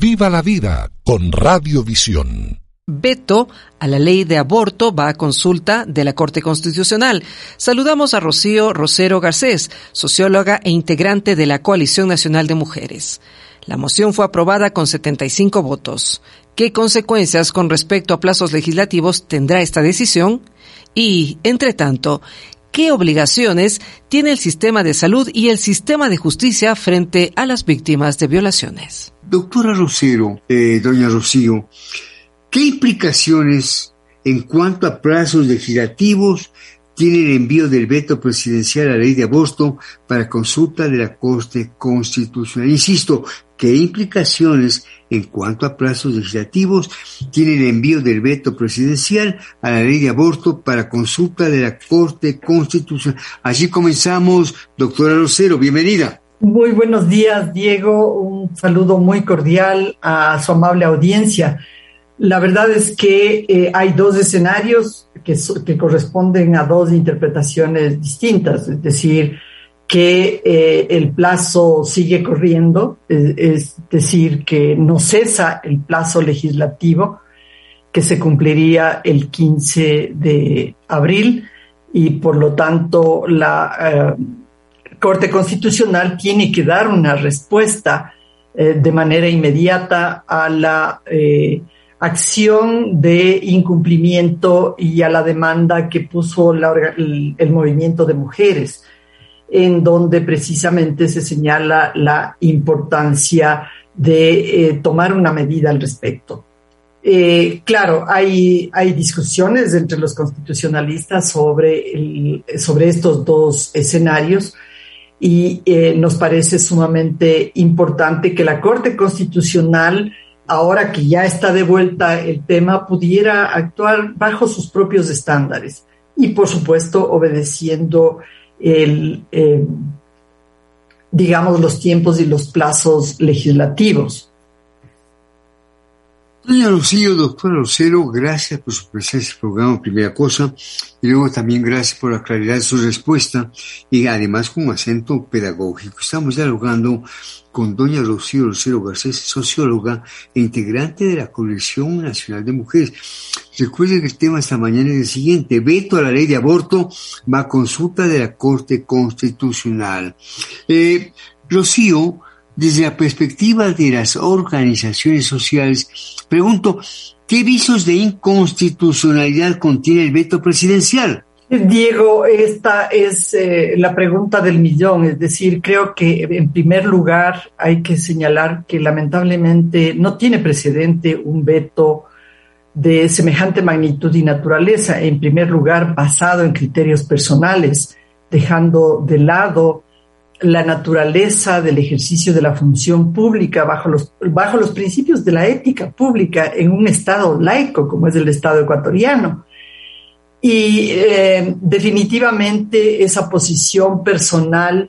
Viva la vida con Radiovisión. Veto a la ley de aborto va a consulta de la Corte Constitucional. Saludamos a Rocío Rosero Garcés, socióloga e integrante de la Coalición Nacional de Mujeres. La moción fue aprobada con 75 votos. ¿Qué consecuencias con respecto a plazos legislativos tendrá esta decisión? Y, entre tanto, ¿qué obligaciones tiene el sistema de salud y el sistema de justicia frente a las víctimas de violaciones? Doctora Rosero, eh, doña Rocío, ¿qué implicaciones en cuanto a plazos legislativos tiene el envío del veto presidencial a la ley de aborto para consulta de la Corte Constitucional? Insisto, ¿qué implicaciones en cuanto a plazos legislativos tiene el envío del veto presidencial a la ley de aborto para consulta de la Corte Constitucional? Allí comenzamos, doctora Rosero, bienvenida. Muy buenos días, Diego. Un saludo muy cordial a su amable audiencia. La verdad es que eh, hay dos escenarios que, que, corresponden a dos interpretaciones distintas, es decir, que eh, el plazo sigue corriendo, es, decir, que no cesa el plazo legislativo, que se cumpliría el 15 de abril y por lo tanto la... Eh, Corte Constitucional tiene que dar una respuesta eh, de manera inmediata a la eh, acción de incumplimiento y a la demanda que puso el, movimiento de mujeres, en donde precisamente se señala la importancia de eh, tomar una medida al respecto. Claro, hay, discusiones entre los constitucionalistas sobre, sobre estos dos escenarios y eh, nos parece sumamente importante que la Corte Constitucional, ahora que ya está de vuelta el tema, pudiera actuar bajo sus propios estándares y, por supuesto, obedeciendo el, eh, digamos, los tiempos y los plazos legislativos. Doña Rocío, doctora Rosero, gracias por su presencia en el programa, primera cosa, y luego también gracias por la claridad de su respuesta y además con acento pedagógico. Estamos dialogando con doña Rocío Rosero Garcés, socióloga e integrante de la Coalición Nacional de Mujeres. Recuerden que el tema esta mañana es el siguiente, veto a la ley de aborto va a consulta de la Corte Constitucional. Eh, Rocío, desde la perspectiva de las organizaciones sociales, pregunto, ¿qué visos de inconstitucionalidad contiene el veto presidencial? Diego, esta es eh, la pregunta del millón, es decir, creo que en primer lugar hay que señalar que lamentablemente no tiene precedente un veto de semejante magnitud y naturaleza, en primer lugar basado en criterios personales, dejando de lado la naturaleza del ejercicio de la función pública bajo los, bajo los principios de la ética pública en un Estado laico como es el Estado ecuatoriano. Y eh, definitivamente esa posición personal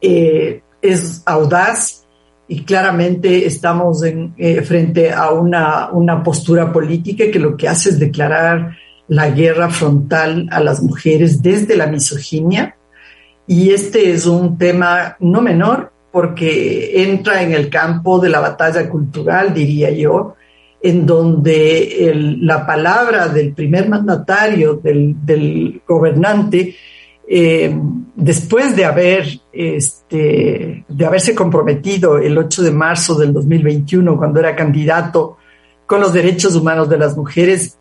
eh, es audaz y claramente estamos en, eh, frente a una, una postura política que lo que hace es declarar la guerra frontal a las mujeres desde la misoginia, y este es un tema no menor porque entra en el campo de la batalla cultural, diría yo, en donde la palabra del primer mandatario, del, del gobernante, eh, después de haber este, de haberse comprometido el 8 de marzo del 2021 cuando era candidato con los derechos humanos de las mujeres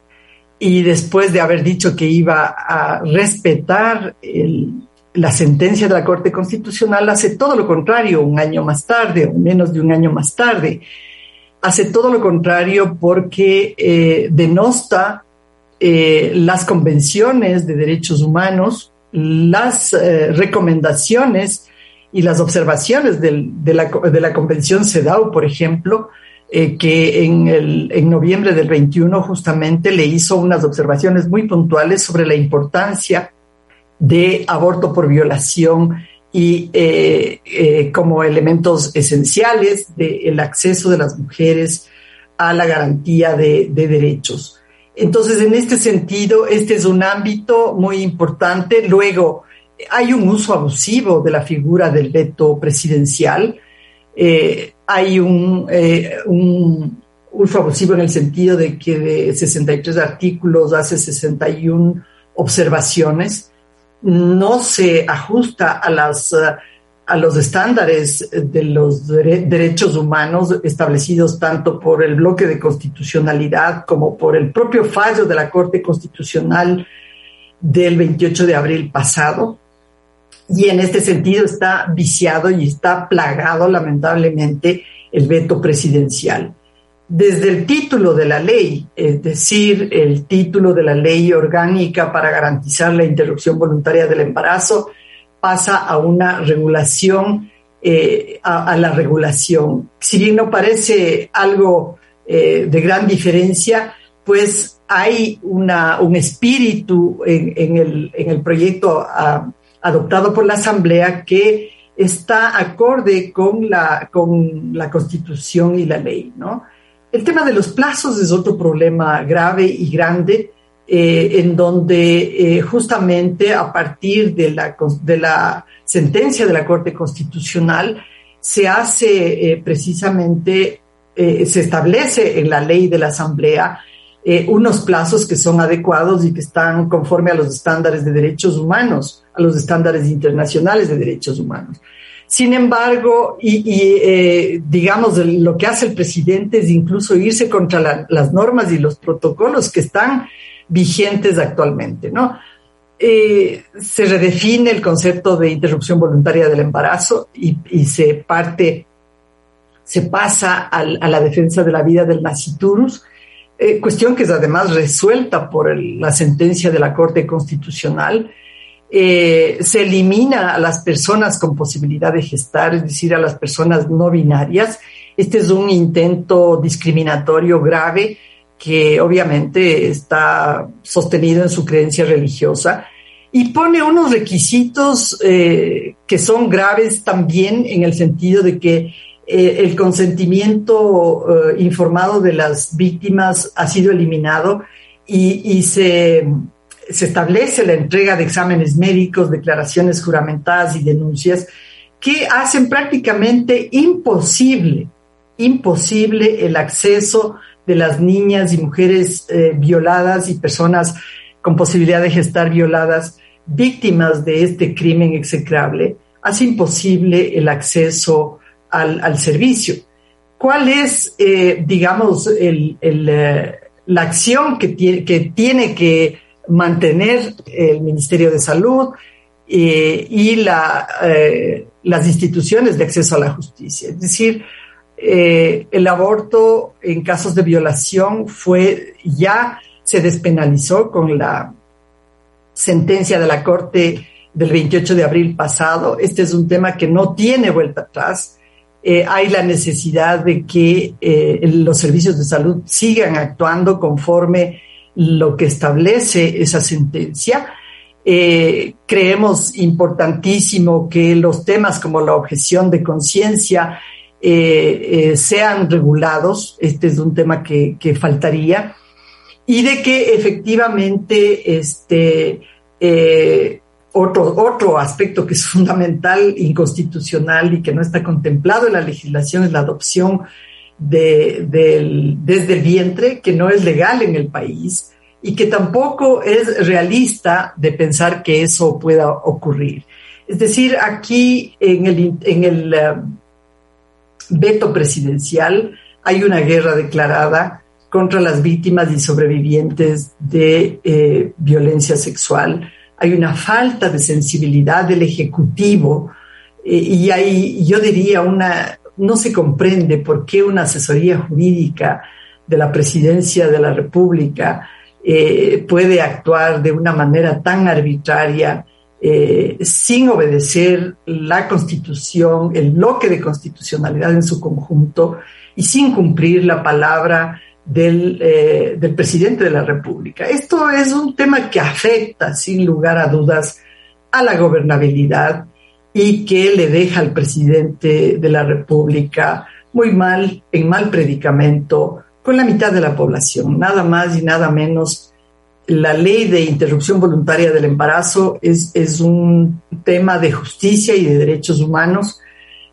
y después de haber dicho que iba a respetar el, la sentencia de la Corte Constitucional hace todo lo contrario un año más tarde o menos de un año más tarde. Hace todo lo contrario porque eh, denosta eh, las convenciones de derechos humanos, las eh, recomendaciones y las observaciones del, de, la, de, la, Convención CEDAW, por ejemplo, eh, que en, el, en noviembre del 21 justamente le hizo unas observaciones muy puntuales sobre la importancia de aborto por violación y eh, eh, como elementos esenciales del acceso de las mujeres a la garantía de, de, derechos. Entonces, en este sentido, este es un ámbito muy importante. Luego, hay un uso abusivo de la figura del veto presidencial. Eh, hay un, un uso abusivo en el sentido de que de 63 artículos hace 61 observaciones, no se ajusta a las a los estándares de los derechos humanos establecidos tanto por el bloque de constitucionalidad como por el propio fallo de la Corte Constitucional del 28 de abril pasado. Y en este sentido está viciado y está plagado lamentablemente el veto presidencial. Desde el título de la ley, es decir, el título de la ley orgánica para garantizar la interrupción voluntaria del embarazo, pasa a una regulación, eh, a, la regulación. Si bien no parece algo eh, de gran diferencia, pues hay una, un espíritu en, el, en el, proyecto adoptado por la Asamblea que está acorde con la, con la Constitución y la ley, ¿no? El tema de los plazos es otro problema grave y grande eh, en donde eh, justamente a partir de la, sentencia de la Corte Constitucional se hace eh, precisamente, se establece en la ley de la Asamblea unos plazos que son adecuados y que están conforme a los estándares de derechos humanos, a los estándares internacionales de derechos humanos. Sin embargo, y, digamos, lo que hace el presidente es incluso irse contra las normas y los protocolos que están vigentes actualmente, ¿no? Eh, se redefine el concepto de interrupción voluntaria del embarazo y, se parte, se pasa a la defensa de la vida del naciturus, eh, cuestión que es además resuelta por la sentencia de la Corte Constitucional. Eh, se elimina a las personas con posibilidad de gestar, es decir, a las personas no binarias. Este es un intento discriminatorio grave que obviamente está sostenido en su creencia religiosa, y pone unos requisitos eh, que son graves también en el sentido de que eh, el consentimiento informado de las víctimas ha sido eliminado y, se, se, establece la entrega de exámenes médicos, declaraciones juramentadas y denuncias que hacen prácticamente imposible, imposible el acceso de las niñas y mujeres eh, violadas y personas con posibilidad de gestar violadas, víctimas de este crimen execrable, hace imposible el acceso al, servicio. ¿Cuál es, eh, digamos, el, eh, la acción que que tiene que mantener el Ministerio de Salud y la, las instituciones de acceso a la justicia? Es decir, eh, el aborto en casos de violación fue ya se despenalizó con la sentencia de la Corte del 28 de abril pasado. Este es un tema que no tiene vuelta atrás. Eh, hay la necesidad de que eh, los servicios de salud sigan actuando conforme lo que establece esa sentencia. creemos importantísimo que los temas como la objeción de conciencia eh, eh, sean regulados, este es un tema que, faltaría, y de que efectivamente este, eh, otro, otro aspecto que es fundamental, inconstitucional y que no está contemplado en la legislación es la adopción de, desde el vientre, que no es legal en el país y que tampoco es realista de pensar que eso pueda ocurrir. Es decir, aquí en el, en el veto presidencial, hay una guerra declarada contra las víctimas y sobrevivientes de eh, violencia sexual. Hay una falta de sensibilidad del Ejecutivo eh, y hay, yo diría, una, no se comprende por qué una asesoría jurídica de la Presidencia de la República eh, puede actuar de una manera tan arbitraria eh, sin obedecer la constitución, el bloque de constitucionalidad en su conjunto y sin cumplir la palabra del, eh, del presidente de la República. Esto es un tema que afecta, sin lugar a dudas, a la gobernabilidad y que le deja al presidente de la República muy mal, en mal predicamento, con la mitad de la población, nada más y nada menos. La ley de interrupción voluntaria del embarazo es, un tema de justicia y de derechos humanos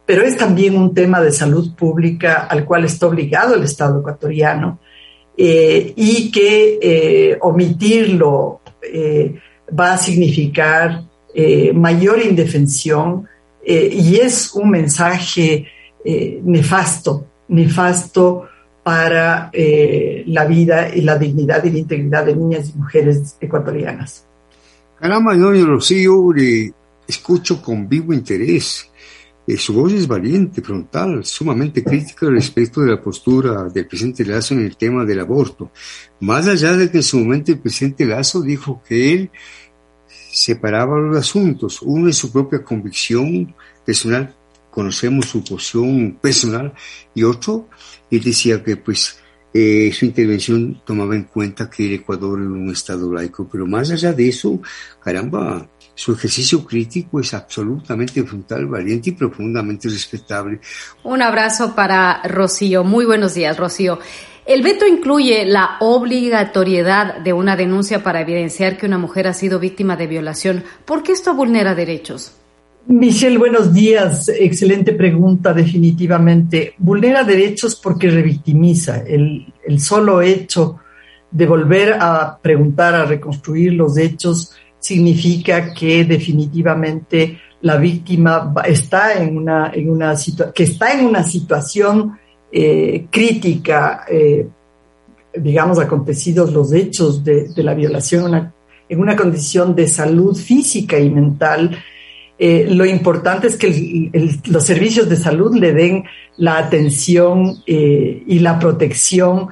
pero es también un tema de salud pública al cual está obligado el Estado ecuatoriano eh, y que eh, omitirlo eh, va a significar mayor indefensión y es un mensaje nefasto, nefasto para la vida y la dignidad y la integridad de niñas y mujeres ecuatorianas. Caramba, doña Rocío, le escucho con vivo interés eh, su voz es valiente, frontal, sumamente crítica respecto de la postura del presidente Lazo en el tema del aborto. Más allá de que en su momento el presidente Lazo dijo que él separaba los asuntos, uno es su propia convicción personal, conocemos su posición personal, y otro, él decía que pues eh, su intervención tomaba en cuenta que el Ecuador era un Estado laico, pero más allá de eso, caramba, su ejercicio crítico es absolutamente frontal, valiente y profundamente respetable. Un abrazo para Rocío. Muy buenos días, Rocío. El veto incluye la obligatoriedad de una denuncia para evidenciar que una mujer ha sido víctima de violación. ¿Por qué esto vulnera derechos? Michelle, buenos días. Excelente pregunta, definitivamente. Vulnera derechos porque revictimiza. El, el solo hecho de volver a preguntar, a reconstruir los hechos, significa que definitivamente la víctima está en una, en una que está en una situación eh, crítica, eh, digamos, acontecidos los hechos de, la violación, en una condición de salud física y mental. Eh, lo importante es que los servicios de salud le den la atención y la protección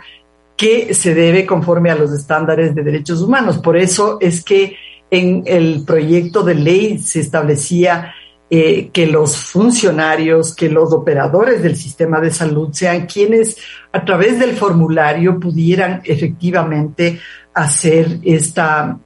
que se debe conforme a los estándares de derechos humanos. Por eso es que en el proyecto de ley se establecía eh, que los funcionarios, que los operadores del sistema de salud sean quienes a través del formulario pudieran efectivamente hacer esta,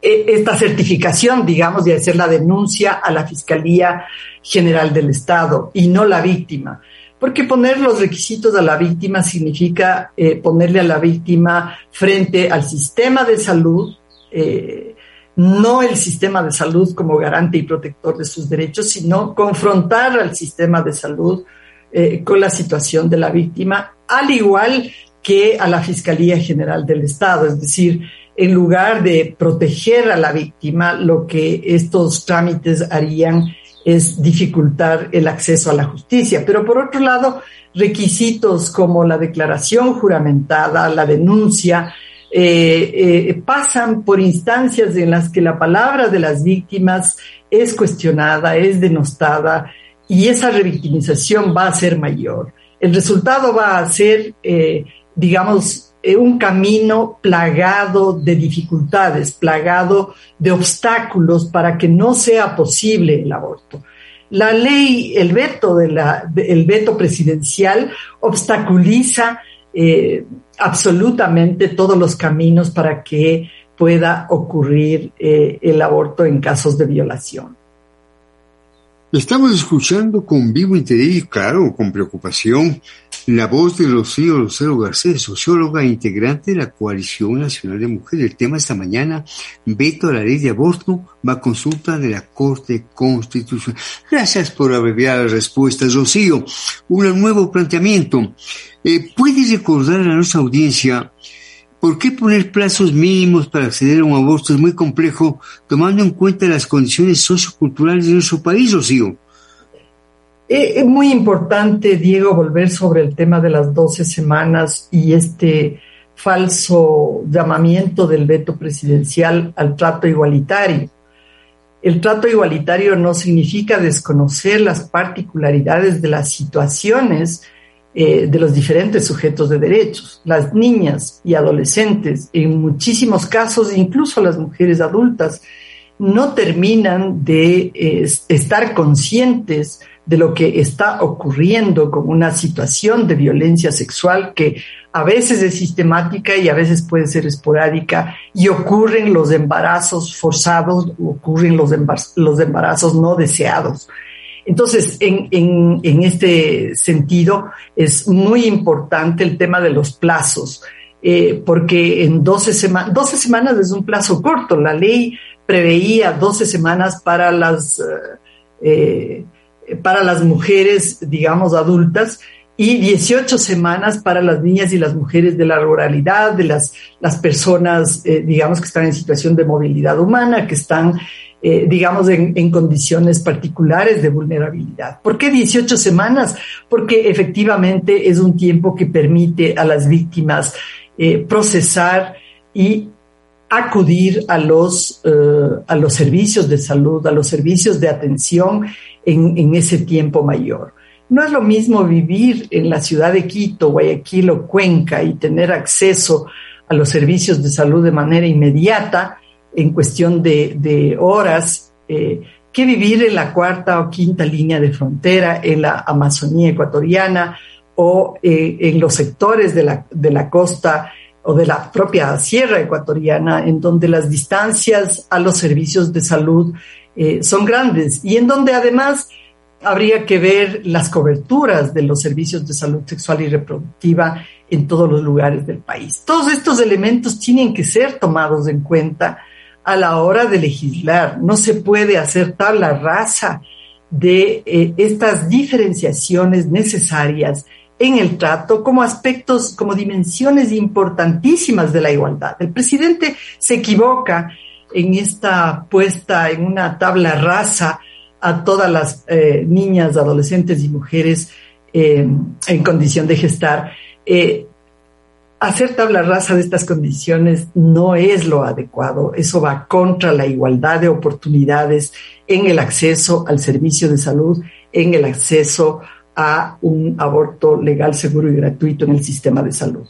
esta certificación, digamos, de hacer la denuncia a la Fiscalía General del Estado y no la víctima. Porque poner los requisitos a la víctima significa eh, ponerle a la víctima frente al sistema de salud, eh, no el sistema de salud como garante y protector de sus derechos, sino confrontar al sistema de salud eh, con la situación de la víctima, al igual que a la Fiscalía General del Estado. Es decir, en lugar de proteger a la víctima, lo que estos trámites harían es dificultar el acceso a la justicia. Pero por otro lado, requisitos como la declaración juramentada, la denuncia, eh, eh, pasan por instancias en las que la palabra de las víctimas es cuestionada, es denostada y esa revictimización va a ser mayor. El resultado va a ser, eh, digamos, un camino plagado de dificultades, plagado de obstáculos para que no sea posible el aborto. La ley, el veto, de veto presidencial obstaculiza eh, absolutamente todos los caminos para que pueda ocurrir eh, el aborto en casos de violación. Estamos escuchando con vivo interés y, claro, con preocupación, la voz de Rocío Rosero Garcés, socióloga e integrante de la Coalición Nacional de Mujeres. El tema esta mañana, veto a la ley de aborto, va a consulta de la Corte Constitucional. Gracias por abreviar las respuestas, Rocío. Un nuevo planteamiento. Eh, ¿Puedes recordar a nuestra audiencia por qué poner plazos mínimos para acceder a un aborto es muy complejo, tomando en cuenta las condiciones socioculturales de nuestro país, Rocío? Eh, es muy importante, Diego, volver sobre el tema de las 12 semanas y este falso llamamiento del veto presidencial al trato igualitario. El trato igualitario no significa desconocer las particularidades de las situaciones eh, de los diferentes sujetos de derechos. Las niñas y adolescentes, en muchísimos casos, incluso las mujeres adultas, no terminan de eh, estar conscientes de lo que está ocurriendo con una situación de violencia sexual que a veces es sistemática y a veces puede ser esporádica y ocurren los embarazos forzados, ocurren los, los embarazos no deseados. Entonces, en, este sentido, es muy importante el tema de los plazos, eh, porque en 12, semanas, 12 semanas es un plazo corto. La ley preveía 12 semanas para las, eh, para las mujeres, digamos, adultas, y 18 semanas para las niñas y las mujeres de la ruralidad, de las, las personas, eh, digamos, que están en situación de movilidad humana, que están, eh, digamos, en, en, condiciones particulares de vulnerabilidad. ¿Por qué 18 semanas? Porque efectivamente es un tiempo que permite a las víctimas eh, procesar y acudir a los, a los servicios de salud, a los servicios de atención en, en ese tiempo mayor. No es lo mismo vivir en la ciudad de Quito, Guayaquil o Cuenca y tener acceso a los servicios de salud de manera inmediata en cuestión de, horas eh, que vivir en la cuarta o quinta línea de frontera en la Amazonía ecuatoriana o eh, en los sectores de la, de la costa o de la propia sierra ecuatoriana, en donde las distancias a los servicios de salud eh, son grandes y en donde además habría que ver las coberturas de los servicios de salud sexual y reproductiva en todos los lugares del país. Todos estos elementos tienen que ser tomados en cuenta a la hora de legislar. No se puede hacer tabla rasa de eh, estas diferenciaciones necesarias en el trato como aspectos, como dimensiones importantísimas de la igualdad. El presidente se equivoca en esta puesta en una tabla rasa a todas las eh, niñas, adolescentes y mujeres eh, en condición de gestar. Eh, hacer tabla rasa de estas condiciones no es lo adecuado. Eso va contra la igualdad de oportunidades en el acceso al servicio de salud, en el acceso un aborto legal, seguro y gratuito en el sistema de salud.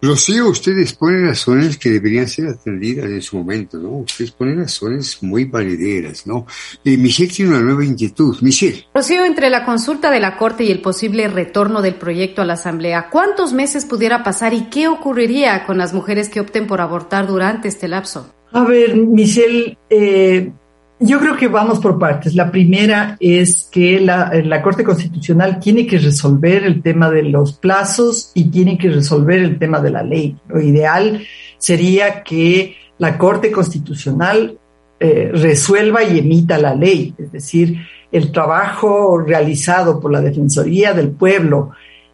Rocío, ustedes ponen razones que deberían ser atendidas en su momento, ¿no? Ustedes ponen razones muy valideras, ¿no? Y Michelle tiene una nueva inquietud. Michelle. Rocío, entre la consulta de la Corte y el posible retorno del proyecto a la Asamblea, ¿cuántos meses pudiera pasar y qué ocurriría con las mujeres que opten por abortar durante este lapso? A ver, Michelle, eh, yo creo que vamos por partes. La primera es que la, la, Corte Constitucional tiene que resolver el tema de los plazos y tiene que resolver el tema de la ley. Lo ideal sería que la Corte Constitucional eh, resuelva y emita la ley, es decir, el trabajo realizado por la Defensoría del Pueblo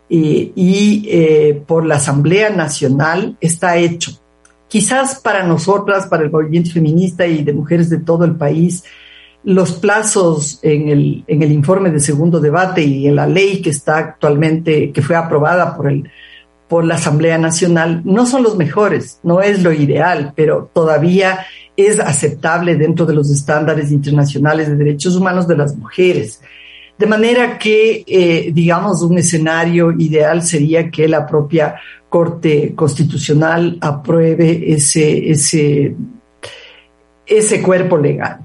y, y eh, por la Asamblea Nacional está hecho Quizás para nosotras, para el movimiento feminista y de mujeres de todo el país, los plazos en el, en el informe de segundo debate y en la ley que está actualmente, que fue aprobada por, el, por la Asamblea Nacional, no son los mejores, no es lo ideal, pero todavía es aceptable dentro de los estándares internacionales de derechos humanos de las mujeres. De manera que, eh, digamos, un escenario ideal sería que la propia Corte Constitucional apruebe ese, ese, ese cuerpo legal.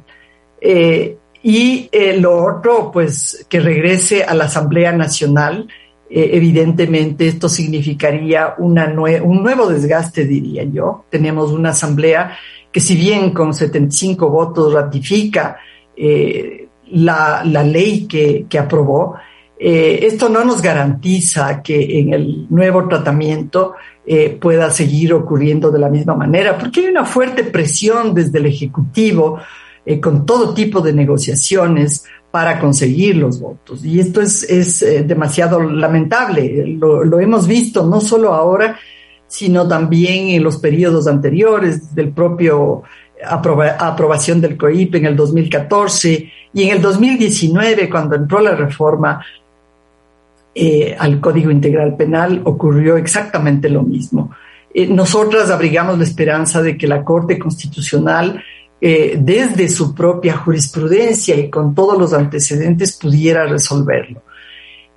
Eh, y eh, lo otro, pues, que regrese a la Asamblea Nacional. evidentemente, esto significaría una un nuevo desgaste, diría yo. Tenemos una Asamblea que, si bien con 75 votos ratifica la, ley que, que aprobó, eh, esto no nos garantiza que en el nuevo tratamiento eh, pueda seguir ocurriendo de la misma manera, porque hay una fuerte presión desde el Ejecutivo eh, con todo tipo de negociaciones para conseguir los votos. Y esto es, es demasiado lamentable. Lo, lo, hemos visto no solo ahora, sino también en los periodos anteriores del propio aprobación del COIP en el 2014 y en el 2019, cuando entró la reforma eh, al Código Integral Penal, ocurrió exactamente lo mismo. Eh, nosotras abrigamos la esperanza de que la Corte Constitucional, eh, desde su propia jurisprudencia y con todos los antecedentes, pudiera resolverlo.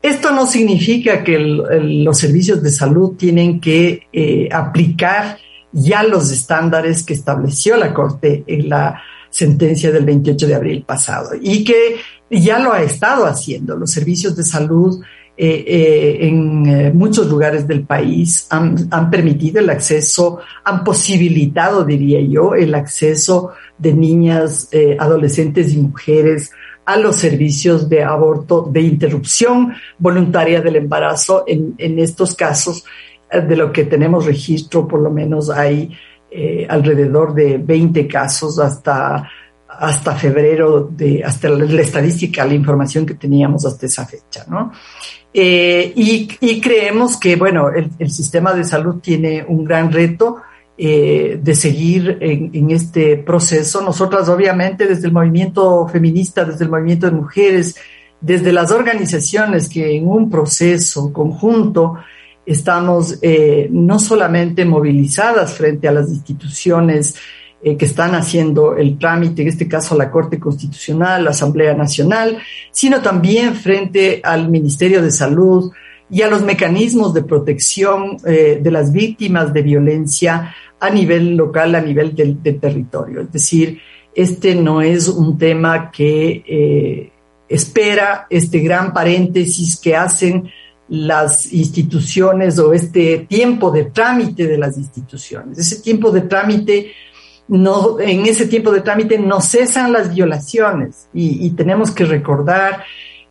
Esto no significa que los servicios de salud tienen que aplicar ya los estándares que estableció la Corte en la sentencia del 28 de abril pasado y que ya lo ha estado haciendo. Los servicios de salud eh, eh, en eh, muchos lugares del país han, han, permitido el acceso, han posibilitado, diría yo, el acceso de niñas, adolescentes y mujeres a los servicios de aborto, de interrupción voluntaria del embarazo. En, en estos casos, de lo que tenemos registro, por lo menos hay eh, alrededor de 20 casos hasta hasta febrero, de, hasta la, estadística, la información que teníamos hasta esa fecha, ¿no? Eh, y, creemos que, bueno, el, sistema de salud tiene un gran reto eh, de seguir en, en, este proceso. Nosotras, obviamente, desde el movimiento feminista, desde el movimiento de mujeres, desde las organizaciones que en un proceso conjunto estamos eh, no solamente movilizadas frente a las instituciones eh, que están haciendo el trámite, en este caso la Corte Constitucional, la Asamblea Nacional, sino también frente al Ministerio de Salud y a los mecanismos de protección eh, de las víctimas de violencia a nivel local, a nivel del, territorio. Es decir, este no es un tema que espera este gran paréntesis que hacen las instituciones o este tiempo de trámite de las instituciones. Ese tiempo de trámite, no, en ese tiempo de trámite no cesan las violaciones y, tenemos que recordar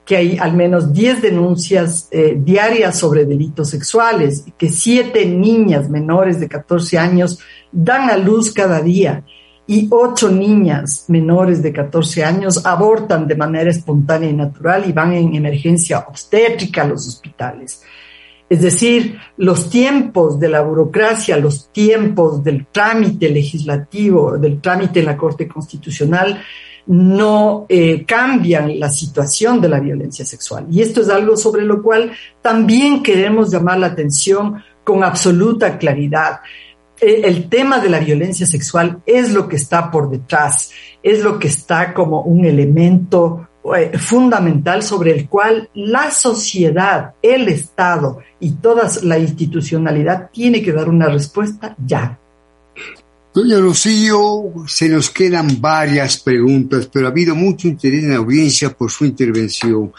que hay al menos 10 denuncias eh, diarias sobre delitos sexuales, que siete niñas menores de 14 años dan a luz cada día y ocho niñas menores de 14 años abortan de manera espontánea y natural y van en emergencia obstétrica a los hospitales. Es decir, los tiempos de la burocracia, los tiempos del trámite legislativo, del trámite en la Corte Constitucional, no eh, cambian la situación de la violencia sexual. Y esto es algo sobre lo cual también queremos llamar la atención con absoluta claridad. Eh, el tema de la violencia sexual es lo que está por detrás, es lo que está como un elemento eh, fundamental sobre el cual la sociedad, el Estado y toda la institucionalidad tiene que dar una respuesta ya. Doña Rocío, se nos quedan varias preguntas, pero ha habido mucho interés en la audiencia por su intervención.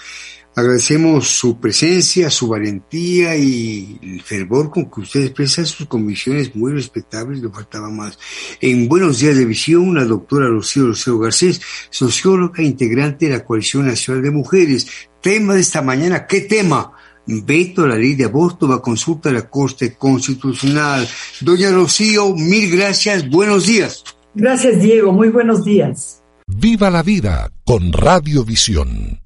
Agradecemos su presencia, su valentía y el fervor con que usted expresa sus convicciones muy respetables, le faltaba más. En Buenos Días de Visión, la doctora Rocío Rocío Garcés, socióloga integrante de la Coalición Nacional de Mujeres. Tema de esta mañana, ¿qué tema? Veto a la ley de aborto va a consulta a la Corte Constitucional. Doña Rocío, mil gracias, buenos días. Gracias, Diego, muy buenos días. Viva la vida con Radiovisión.